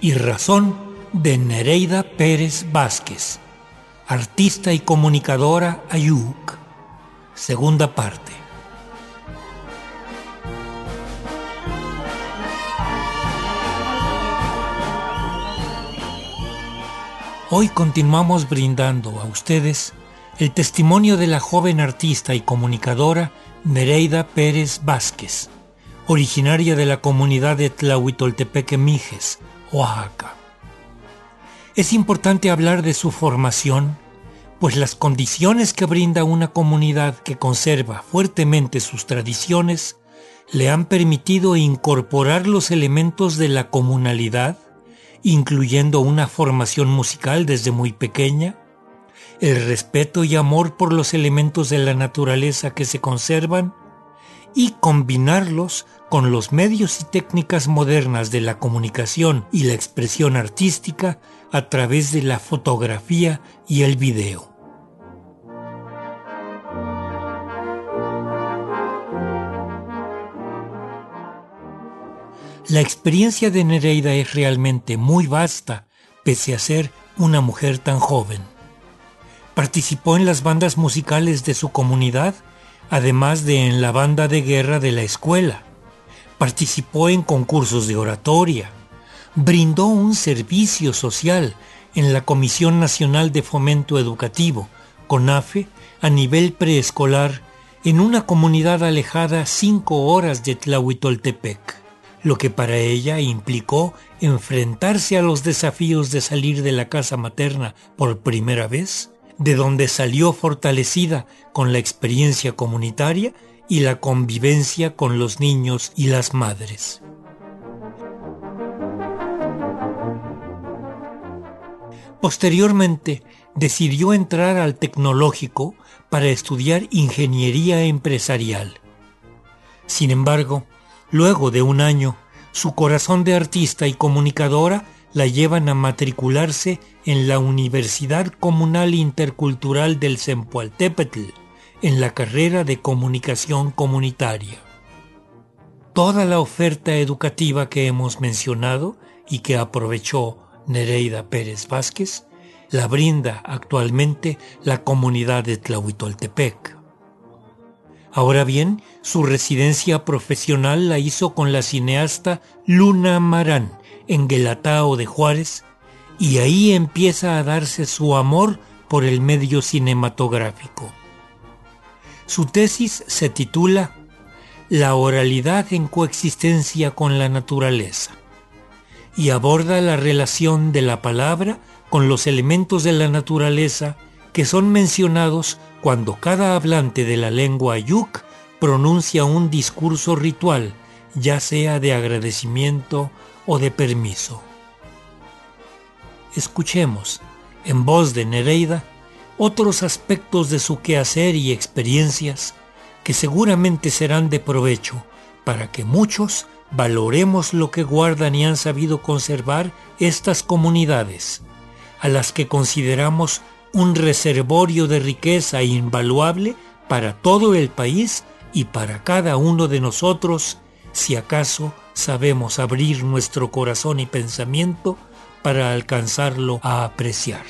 y razón de Nereida Pérez Vázquez, artista y comunicadora Ayuk. Segunda parte. Hoy continuamos brindando a ustedes el testimonio de la joven artista y comunicadora Nereida Pérez Vázquez, originaria de la comunidad de Tlahuitoltepeque Mijes, Oaxaca. Es importante hablar de su formación, pues las condiciones que brinda una comunidad que conserva fuertemente sus tradiciones le han permitido incorporar los elementos de la comunalidad, incluyendo una formación musical desde muy pequeña, el respeto y amor por los elementos de la naturaleza que se conservan y combinarlos con los medios y técnicas modernas de la comunicación y la expresión artística a través de la fotografía y el video. La experiencia de Nereida es realmente muy vasta, pese a ser una mujer tan joven. Participó en las bandas musicales de su comunidad, además de en la banda de guerra de la escuela. Participó en concursos de oratoria. Brindó un servicio social en la Comisión Nacional de Fomento Educativo, CONAFE, a nivel preescolar, en una comunidad alejada cinco horas de Tlahuitoltepec, lo que para ella implicó enfrentarse a los desafíos de salir de la casa materna por primera vez de donde salió fortalecida con la experiencia comunitaria y la convivencia con los niños y las madres. Posteriormente, decidió entrar al tecnológico para estudiar ingeniería empresarial. Sin embargo, luego de un año, su corazón de artista y comunicadora la llevan a matricularse en la Universidad Comunal Intercultural del Zempoaltépetl, en la carrera de Comunicación Comunitaria. Toda la oferta educativa que hemos mencionado y que aprovechó Nereida Pérez Vázquez la brinda actualmente la comunidad de Tlahuitoltepec. Ahora bien, su residencia profesional la hizo con la cineasta Luna Marán, en Guelatao de Juárez y ahí empieza a darse su amor por el medio cinematográfico. Su tesis se titula La oralidad en coexistencia con la naturaleza y aborda la relación de la palabra con los elementos de la naturaleza que son mencionados cuando cada hablante de la lengua yuk pronuncia un discurso ritual, ya sea de agradecimiento o de permiso. Escuchemos, en voz de Nereida, otros aspectos de su quehacer y experiencias que seguramente serán de provecho para que muchos valoremos lo que guardan y han sabido conservar estas comunidades, a las que consideramos un reservorio de riqueza invaluable para todo el país y para cada uno de nosotros, si acaso sabemos abrir nuestro corazón y pensamiento para alcanzarlo a apreciar.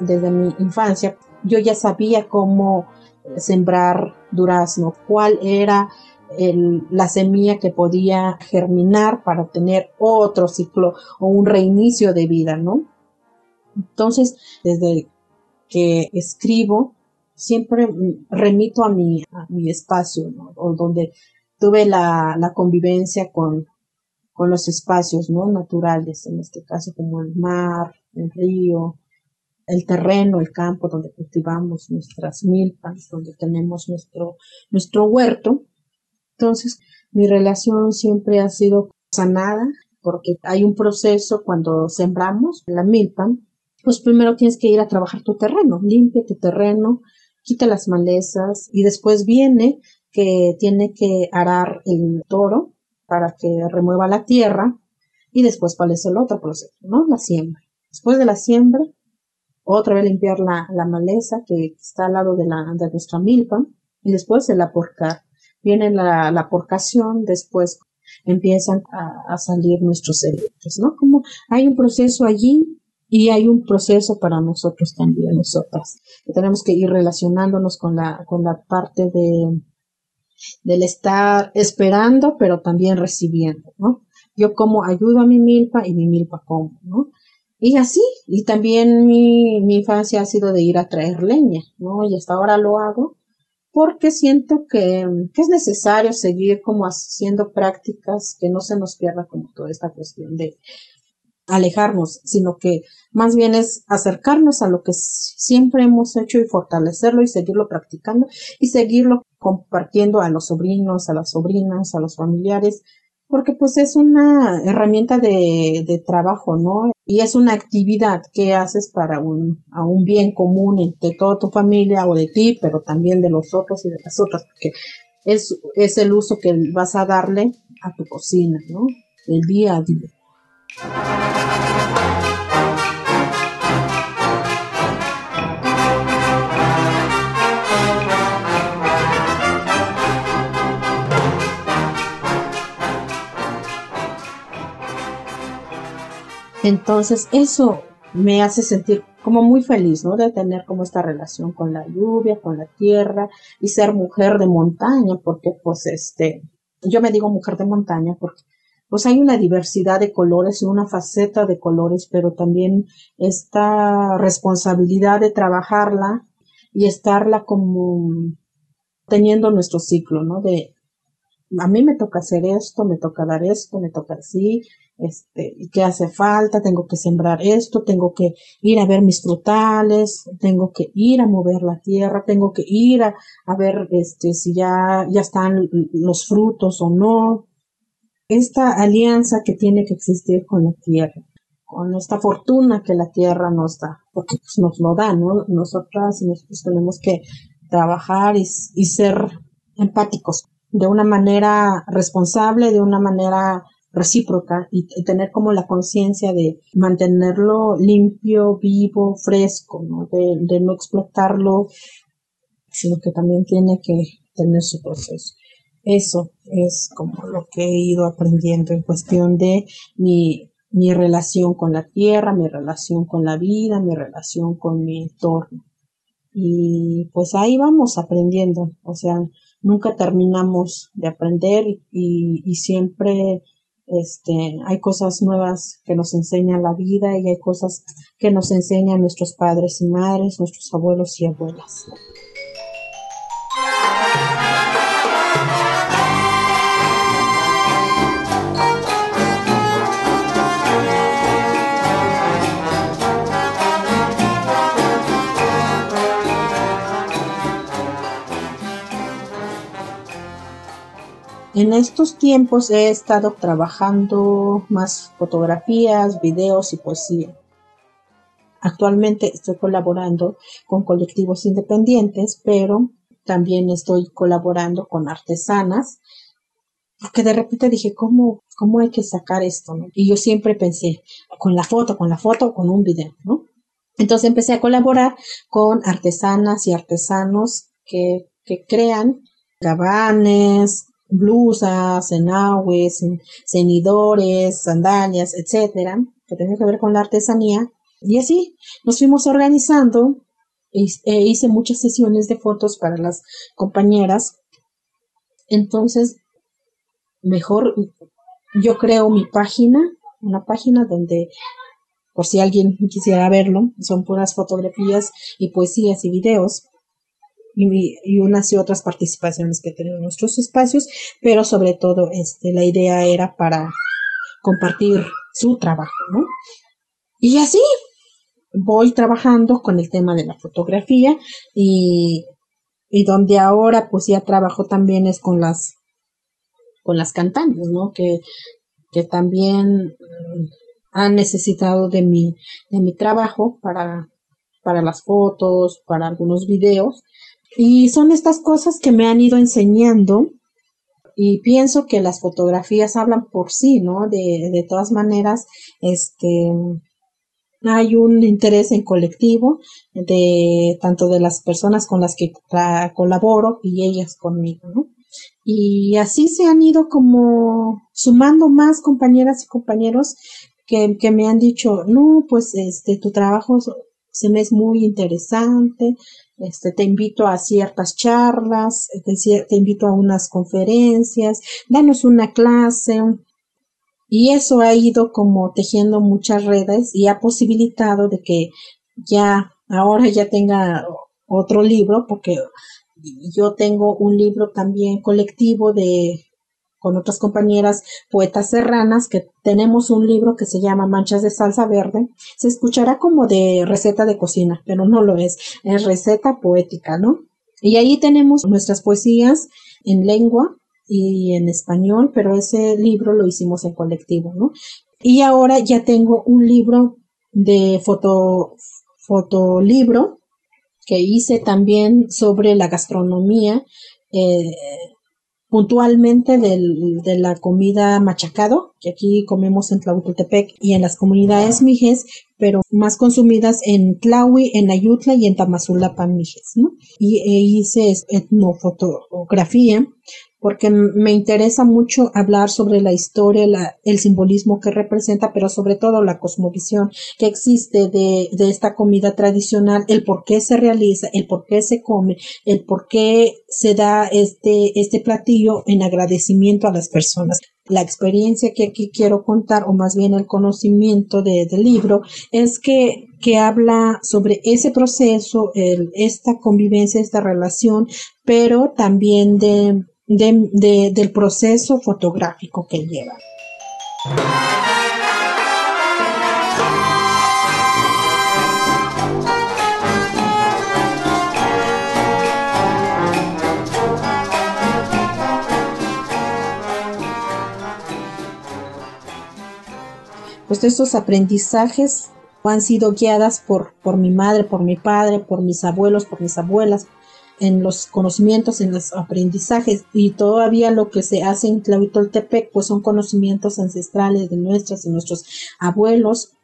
Desde mi infancia yo ya sabía cómo sembrar durazno, cuál era la semilla que podía germinar para tener otro ciclo o un reinicio de vida, ¿no? Entonces, desde que escribo, siempre remito a mi, a mi espacio, ¿no? O donde tuve la, la convivencia con, con los espacios, ¿no? Naturales, en este caso como el mar, el río, el terreno, el campo donde cultivamos nuestras milpas, donde tenemos nuestro, nuestro huerto. Entonces, mi relación siempre ha sido sanada porque hay un proceso cuando sembramos la milpa, pues primero tienes que ir a trabajar tu terreno, limpia tu terreno, quita las malezas y después viene que tiene que arar el toro para que remueva la tierra y después cuál es el otro proceso, ¿no? La siembra. Después de la siembra, otra vez limpiar la, la maleza que está al lado de, la, de nuestra milpa y después el aporcar. Viene la, porcación, después empiezan a, salir nuestros electros, ¿no? Como hay un proceso allí y hay un proceso para nosotros también, nosotras, tenemos que ir relacionándonos con la, con la parte de, del estar esperando, pero también recibiendo, ¿no? Yo como ayudo a mi milpa y mi milpa como, ¿no? Y así, y también mi, mi infancia ha sido de ir a traer leña, ¿no? Y hasta ahora lo hago porque siento que, es necesario seguir como haciendo prácticas que no se nos pierda como toda esta cuestión de alejarnos, sino que más bien es acercarnos a lo que siempre hemos hecho y fortalecerlo y seguirlo practicando y seguirlo compartiendo a los sobrinos, a las sobrinas, a los familiares, porque pues es una herramienta de, de trabajo, ¿no? Y es una actividad que haces para un, a un bien común entre toda tu familia o de ti, pero también de los otros y de las otras, porque es, es el uso que vas a darle a tu cocina, ¿no? El día a día. Entonces eso me hace sentir como muy feliz, ¿no? De tener como esta relación con la lluvia, con la tierra y ser mujer de montaña, porque pues este, yo me digo mujer de montaña porque pues hay una diversidad de colores y una faceta de colores, pero también esta responsabilidad de trabajarla y estarla como teniendo nuestro ciclo, ¿no? De a mí me toca hacer esto, me toca dar esto, me toca así, este, qué hace falta, tengo que sembrar esto, tengo que ir a ver mis frutales, tengo que ir a mover la tierra, tengo que ir a, ver este, si ya, ya están los frutos o no. Esta alianza que tiene que existir con la tierra, con esta fortuna que la tierra nos da, porque pues, nos lo da, ¿no? Nosotras y nosotros tenemos que trabajar y ser empáticos de una manera responsable, de una manera recíproca y, tener como la conciencia de mantenerlo limpio, vivo, fresco, ¿no? De, no explotarlo, sino que también tiene que tener su proceso. Eso es como lo que he ido aprendiendo en cuestión de mi, mi relación con la tierra, mi relación con la vida, mi relación con mi entorno. Y pues ahí vamos aprendiendo, o sea, nunca terminamos de aprender y siempre este, hay cosas nuevas que nos enseña la vida y hay cosas que nos enseñan nuestros padres y madres, nuestros abuelos y abuelas. En estos tiempos he estado trabajando más fotografías, videos y poesía. Actualmente estoy colaborando con colectivos independientes, pero también estoy colaborando con artesanas, porque de repente dije, ¿cómo, cómo hay que sacar esto? Y yo siempre pensé, con la foto, con la foto, con un video, ¿no? Entonces empecé a colaborar con artesanas y artesanos que, que crean gabanes, blusas, enagues, cenidores, sandalias, etcétera, que tienen que ver con la artesanía. Y así nos fuimos organizando e hice muchas sesiones de fotos para las compañeras. Entonces, mejor yo creo mi página, una página donde, por si alguien quisiera verlo, son puras fotografías y poesías y videos y, unas y otras participaciones que tenemos en nuestros espacios, pero sobre todo este, la idea era para compartir su trabajo. Y así voy trabajando con el tema de la fotografía y, y donde ahora pues ya trabajo también es con las con las cantantes, ¿no? Que, que también mm, han necesitado de mi, de mi trabajo para, para las fotos, para algunos videos y son estas cosas que me han ido enseñando y pienso que las fotografías hablan por sí, ¿no? De, de todas maneras, este, hay un interés en colectivo de tanto de las personas con las que colaboro y ellas conmigo, ¿no? Y así se han ido como sumando más compañeras y compañeros que, que me han dicho, no, pues este, tu trabajo se me es muy interesante, este, te invito a ciertas charlas, te, te invito a unas conferencias, danos una clase, y eso ha ido como tejiendo muchas redes y ha posibilitado de que ya ahora ya tenga otro libro, porque yo tengo un libro también colectivo de con otras compañeras poetas serranas que tenemos un libro que se llama Manchas de salsa verde. Se escuchará como de receta de cocina, pero no lo es, es receta poética, ¿no? Y ahí tenemos nuestras poesías en lengua y en español, pero ese libro lo hicimos en colectivo, ¿no? Y ahora ya tengo un libro de foto, fotolibro que hice también sobre la gastronomía, eh, puntualmente del, de la comida machacado, que aquí comemos en Tlahuitoltepec y en las comunidades mijes, pero más consumidas en Tlahui, en Ayutla y en Tamazulapan mijes, ¿no? Y e hice etnofotografía porque me interesa mucho hablar sobre la historia, el simbolismo que representa, pero sobre todo la cosmovisión que existe de, de, esta comida tradicional, el por qué se realiza, el por qué se come, el por qué se da este, este platillo en agradecimiento a las personas. La experiencia que aquí quiero contar, o más bien el conocimiento de, del libro, es que que habla sobre ese proceso, esta convivencia, esta relación, pero también de del proceso fotográfico que lleva. Pues estos aprendizajes han sido guiadas por, por mi madre, por mi padre, por mis abuelos, por mis abuelas, en los conocimientos, en los aprendizajes y todavía lo que se hace en Tlahuitoltepec pues son conocimientos ancestrales de nuestras y nuestros abuelos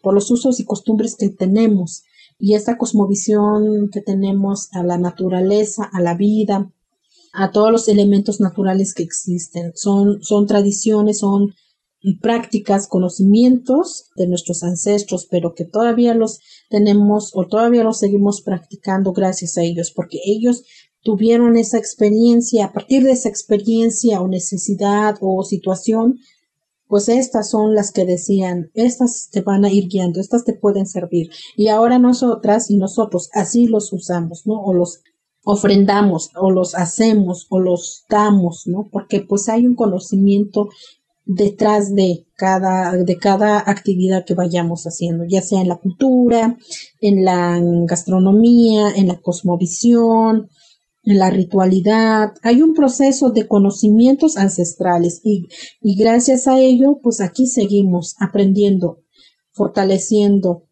por los usos y costumbres que tenemos y esta cosmovisión que tenemos a la naturaleza, a la vida, a todos los elementos naturales que existen. Son, son tradiciones, son prácticas, conocimientos de nuestros ancestros, pero que todavía los tenemos o todavía los seguimos practicando gracias a ellos, porque ellos tuvieron esa experiencia, a partir de esa experiencia o necesidad o situación, pues estas son las que decían, estas te van a ir guiando, estas te pueden servir. Y ahora nosotras y nosotros así los usamos, ¿no? O los ofrendamos, o los hacemos, o los damos, ¿no? Porque pues hay un conocimiento detrás de cada, de cada actividad que vayamos haciendo, ya sea en la cultura, en la gastronomía, en la cosmovisión, en la ritualidad. Hay un proceso de conocimientos ancestrales y, y gracias a ello, pues aquí seguimos aprendiendo, fortaleciendo.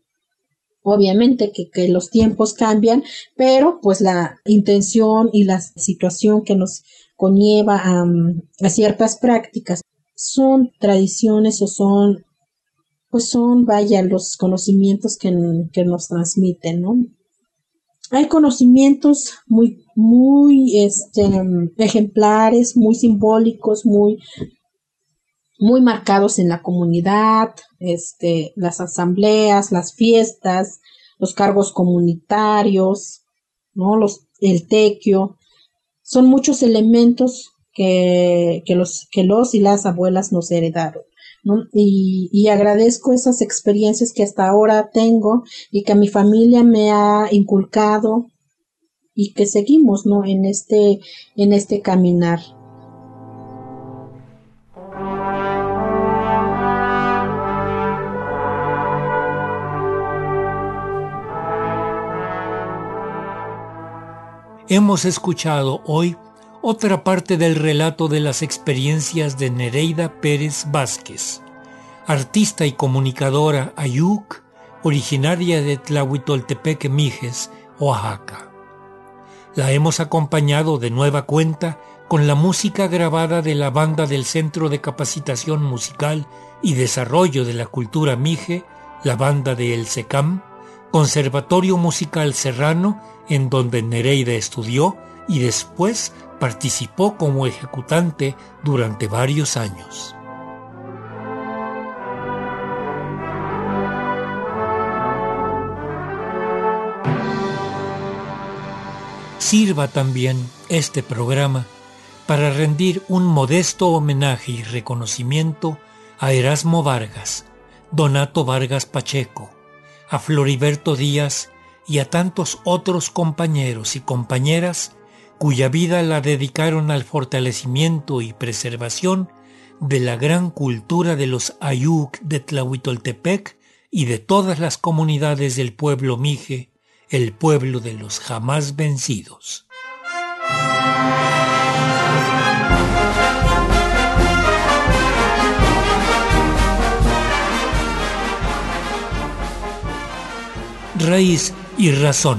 Obviamente que, que los tiempos cambian, pero pues la intención y la situación que nos conlleva a ciertas prácticas son tradiciones o son, pues son, vaya, los conocimientos que, que nos transmiten, ¿no? Hay conocimientos muy, muy, este, ejemplares, muy simbólicos, muy, muy marcados en la comunidad, este, las asambleas, las fiestas, los cargos comunitarios, ¿no? Los, el tequio, son muchos elementos que, los, que los y las abuelas nos heredaron. Y, y, agradezco esas experiencias que hasta ahora tengo y que mi familia me ha inculcado y que seguimos ¿no? en, este, en este caminar. Hemos escuchado hoy otra parte del relato de las experiencias de Nereida Pérez Vázquez, artista y comunicadora ayuk, originaria de Tlahuitoltepec, Mijes, Oaxaca. La hemos acompañado de nueva cuenta con la música grabada de la banda del Centro de Capacitación Musical y Desarrollo de la Cultura Mije, la banda de El Secam, Conservatorio Musical Serrano, en donde Nereida estudió y después participó como ejecutante durante varios años. Sirva también este programa para rendir un modesto homenaje y reconocimiento a Erasmo Vargas, Donato Vargas Pacheco, a Floriberto Díaz y a tantos otros compañeros y compañeras cuya vida la dedicaron al fortalecimiento y preservación de la gran cultura de los Ayuk de Tlahuitoltepec y de todas las comunidades del pueblo Mije, el pueblo de los jamás vencidos. Raíz y Razón,